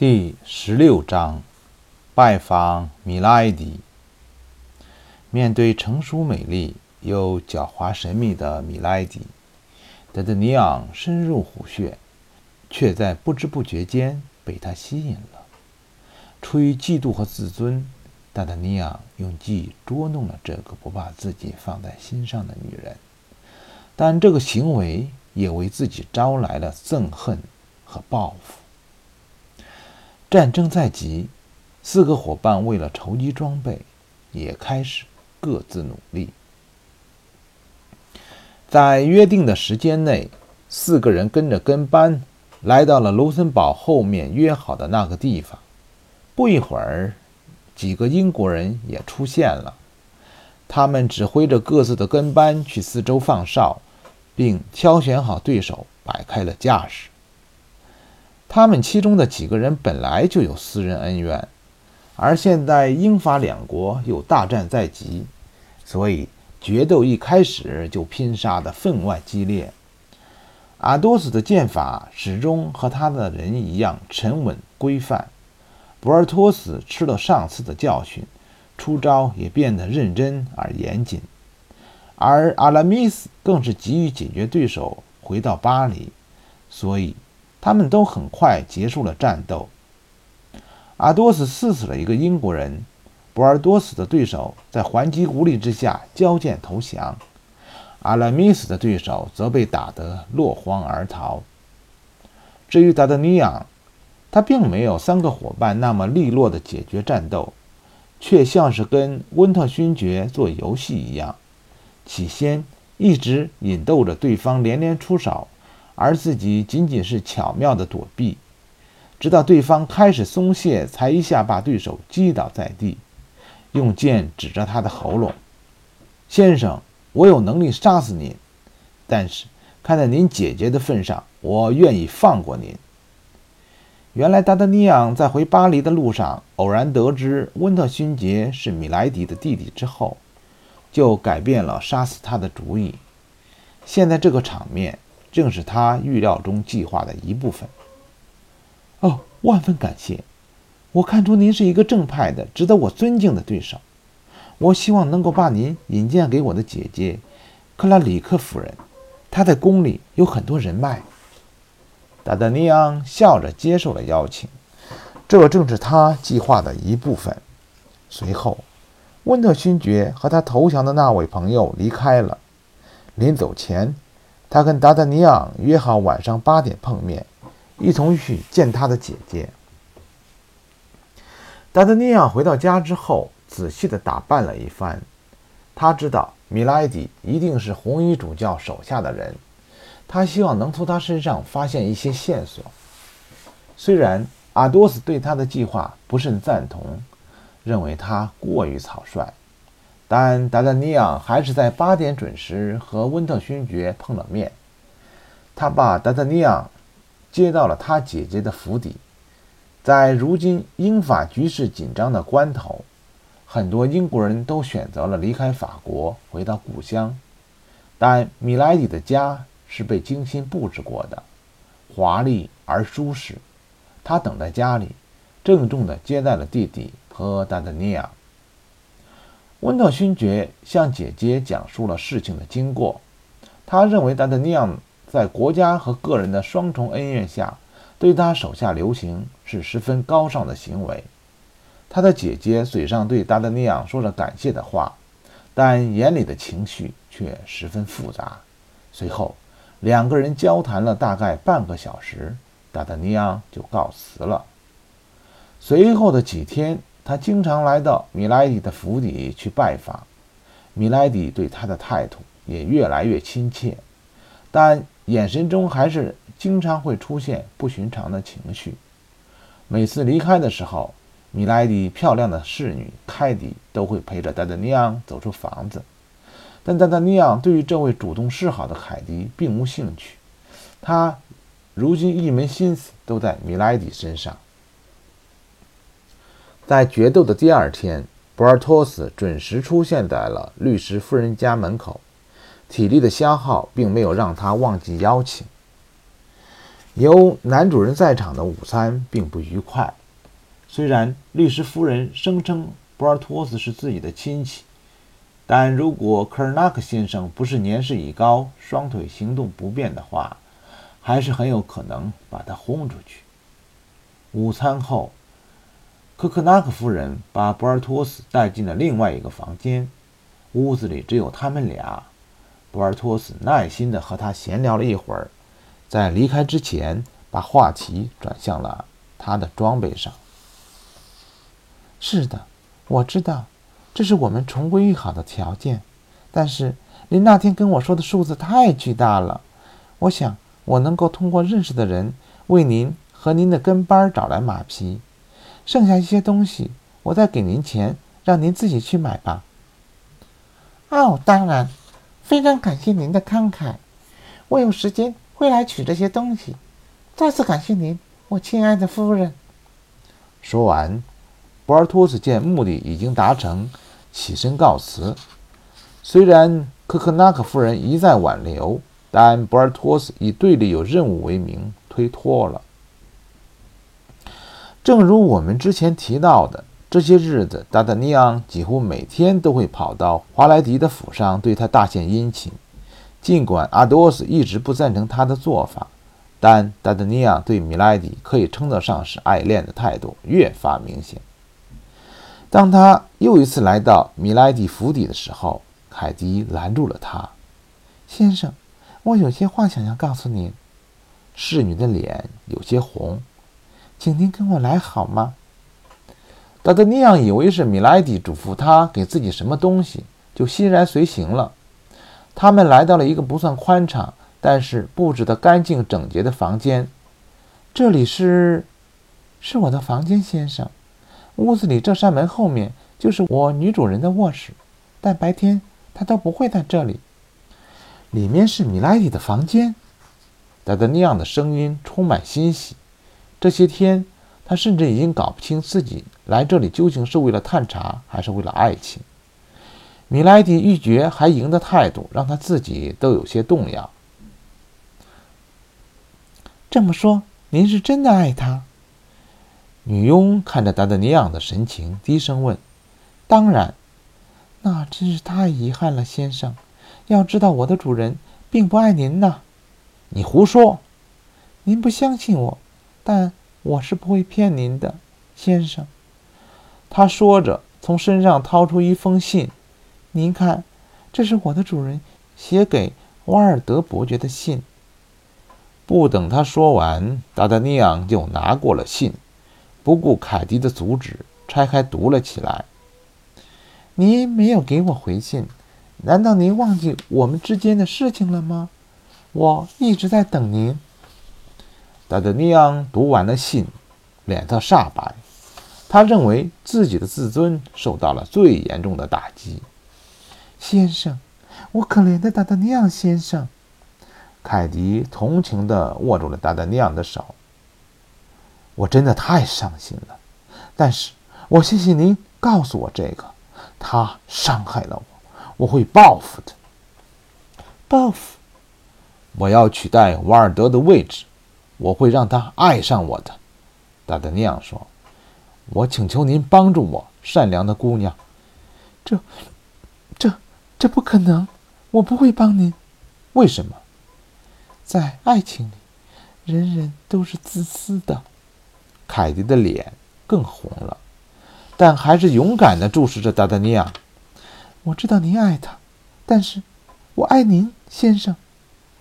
第十六章，拜访米拉埃迪。面对成熟美丽又狡猾神秘的米拉埃迪，德德尼昂深入虎穴，却在不知不觉间被她吸引了。出于嫉妒和自尊，达德尼昂用计捉弄了这个不把自己放在心上的女人，但这个行为也为自己招来了憎恨和报复。战争在即，四个伙伴为了筹集装备，也开始各自努力。在约定的时间内，四个人跟着跟班来到了卢森堡后面约好的那个地方。不一会儿，几个英国人也出现了，他们指挥着各自的跟班去四周放哨，并挑选好对手，摆开了架势。他们其中的几个人本来就有私人恩怨，而现在英法两国又大战在即，所以决斗一开始就拼杀得分外激烈。阿多斯的剑法始终和他的人一样沉稳规范，博尔托斯吃了上次的教训，出招也变得认真而严谨，而阿拉米斯更是急于解决对手，回到巴黎，所以。他们都很快结束了战斗。阿多斯刺死了一个英国人，博尔多斯的对手在还击无力之下交剑投降，阿拉米斯的对手则被打得落荒而逃。至于达德尼昂，他并没有三个伙伴那么利落地解决战斗，却像是跟温特勋爵做游戏一样，起先一直引逗着对方连连出手。而自己仅仅是巧妙的躲避，直到对方开始松懈，才一下把对手击倒在地，用剑指着他的喉咙：“先生，我有能力杀死您，但是看在您姐姐的份上，我愿意放过您。”原来达达尼昂在回巴黎的路上，偶然得知温特勋爵是米莱迪的弟弟之后，就改变了杀死他的主意。现在这个场面。正是他预料中计划的一部分。哦，万分感谢！我看出您是一个正派的、值得我尊敬的对手。我希望能够把您引荐给我的姐姐克拉里克夫人，她在宫里有很多人脉。达达尼昂笑着接受了邀请，这正是他计划的一部分。随后，温特勋爵和他投降的那位朋友离开了。临走前。他跟达达尼昂约好晚上八点碰面，一同去见他的姐姐。达达尼昂回到家之后，仔细地打扮了一番。他知道米莱迪一定是红衣主教手下的人，他希望能从他身上发现一些线索。虽然阿多斯对他的计划不甚赞同，认为他过于草率。但达达尼昂还是在八点准时和温特勋爵碰了面。他把达达尼昂接到了他姐姐的府邸。在如今英法局势紧张的关头，很多英国人都选择了离开法国，回到故乡。但米莱迪的家是被精心布置过的，华丽而舒适。他等在家里，郑重地接待了弟弟和达达尼昂。温特勋爵向姐姐讲述了事情的经过。他认为达德尼昂在国家和个人的双重恩怨下，对他手下留情是十分高尚的行为。他的姐姐嘴上对达德尼昂说着感谢的话，但眼里的情绪却十分复杂。随后，两个人交谈了大概半个小时，达德尼昂就告辞了。随后的几天。他经常来到米莱迪的府邸去拜访，米莱迪对他的态度也越来越亲切，但眼神中还是经常会出现不寻常的情绪。每次离开的时候，米莱迪漂亮的侍女凯蒂都会陪着达达尼昂走出房子，但达达尼昂对于这位主动示好的凯蒂并无兴趣，他如今一门心思都在米莱迪身上。在决斗的第二天，博尔托斯准时出现在了律师夫人家门口。体力的消耗并没有让他忘记邀请。由男主人在场的午餐并不愉快。虽然律师夫人声称博尔托斯是自己的亲戚，但如果科尔纳克先生不是年事已高、双腿行动不便的话，还是很有可能把他轰出去。午餐后，科克纳克夫人把博尔托斯带进了另外一个房间，屋子里只有他们俩。博尔托斯耐心地和他闲聊了一会儿。在离开之前，把话题转向了他的装备上。是的，我知道，这是我们重归于好的条件。但是您那天跟我说的数字太巨大了。我想我能够通过认识的人为您和您的跟班找来马匹，剩下一些东西我再给您钱，让您自己去买吧。哦，当然，非常感谢您的慷慨。我有时间。会来取这些东西。再次感谢您，我亲爱的夫人。说完，博尔托斯见目的已经达成，起身告辞。虽然科克纳克夫人一再挽留，但博尔托斯以队里有任务为名推脱了。正如我们之前提到的，这些日子达达尼昂几乎每天都会跑到华莱迪的府上，对他大献殷勤。尽管阿多斯一直不赞成他的做法，但达达尼昂对米莱迪可以称得上是爱恋的态度越发明显。当他又一次来到米莱迪府邸的时候，凯迪拦住了他：“先生，我有些话想要告诉您。”侍女的脸有些红，“请您跟我来好吗？”达德尼亚以为是米莱迪嘱咐他给自己什么东西，就欣然随行了。他们来到了一个不算宽敞，但是布置得干净整洁的房间。这里是，是我的房间，先生。屋子里这扇门后面就是我女主人的卧室，但白天她都不会在这里。里面是米莱迪的房间。达德尼昂的声音充满欣喜。这些天，他甚至已经搞不清自己来这里究竟是为了探查，还是为了爱情。米莱迪欲绝还迎的态度，让他自己都有些动摇。这么说，您是真的爱他？女佣看着达德尼昂的神情，低声问：“当然。”那真是太遗憾了，先生。要知道，我的主人并不爱您呢。你胡说！您不相信我，但我是不会骗您的，先生。他说着，从身上掏出一封信。您看，这是我的主人写给瓦尔德伯爵的信。不等他说完，达达尼昂就拿过了信，不顾凯蒂的阻止，拆开读了起来。您没有给我回信，难道您忘记我们之间的事情了吗？我一直在等您。达达尼昂读完了信，脸色煞白，他认为自己的自尊受到了最严重的打击。先生，我可怜的达达尼昂先生。凯迪同情地握住了达达尼昂的手。我真的太伤心了，但是我谢谢您告诉我这个。他伤害了我，我会报复的。报复？我要取代瓦尔德的位置，我会让他爱上我的。达达尼昂说：“我请求您帮助我，善良的姑娘。”这，这。这不可能，我不会帮您。为什么？在爱情里，人人都是自私的。凯蒂的脸更红了，但还是勇敢地注视着达达尼亚。我知道您爱他，但是我爱您，先生。